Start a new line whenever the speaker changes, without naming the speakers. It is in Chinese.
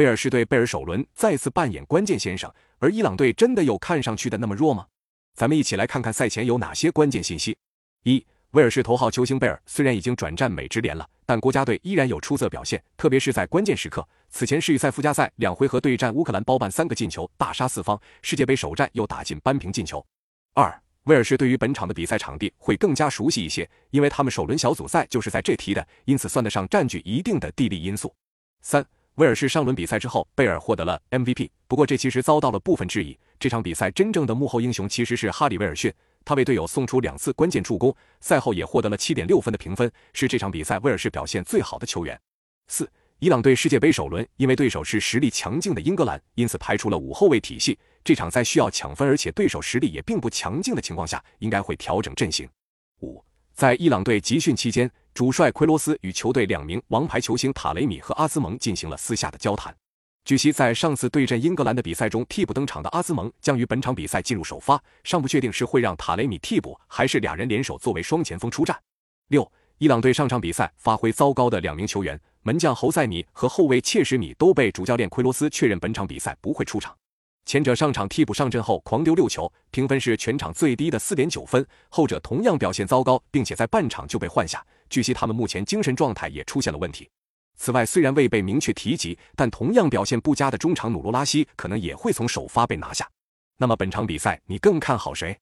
威尔士队贝尔首轮再次扮演关键先生，而伊朗队真的有看上去的那么弱吗？咱们一起来看看赛前有哪些关键信息。一、威尔士头号球星贝尔虽然已经转战美职联了，但国家队依然有出色表现，特别是在关键时刻。此前世预赛附加赛两回合对战乌克兰，包办三个进球，大杀四方；世界杯首战又打进扳平进球。二、威尔士对于本场的比赛场地会更加熟悉一些，因为他们首轮小组赛就是在这踢的，因此算得上占据一定的地利因素。三。威尔士上轮比赛之后，贝尔获得了 MVP。不过这其实遭到了部分质疑。这场比赛真正的幕后英雄其实是哈里威尔逊，他为队友送出两次关键助攻，赛后也获得了七点六分的评分，是这场比赛威尔士表现最好的球员。四，伊朗队世界杯首轮因为对手是实力强劲的英格兰，因此排除了五后卫体系。这场在需要抢分，而且对手实力也并不强劲的情况下，应该会调整阵型。五，在伊朗队集训期间。主帅奎罗斯与球队两名王牌球星塔雷米和阿兹蒙进行了私下的交谈。据悉，在上次对阵英格兰的比赛中，替补登场的阿兹蒙将于本场比赛进入首发，尚不确定是会让塔雷米替补，还是俩人联手作为双前锋出战。六，伊朗队上场比赛发挥糟糕的两名球员，门将侯赛米和后卫切什米都被主教练奎罗斯确认本场比赛不会出场。前者上场替补上阵后狂丢六球，评分是全场最低的四点九分；后者同样表现糟糕，并且在半场就被换下。据悉，他们目前精神状态也出现了问题。此外，虽然未被明确提及，但同样表现不佳的中场努罗拉西可能也会从首发被拿下。那么本场比赛你更看好谁？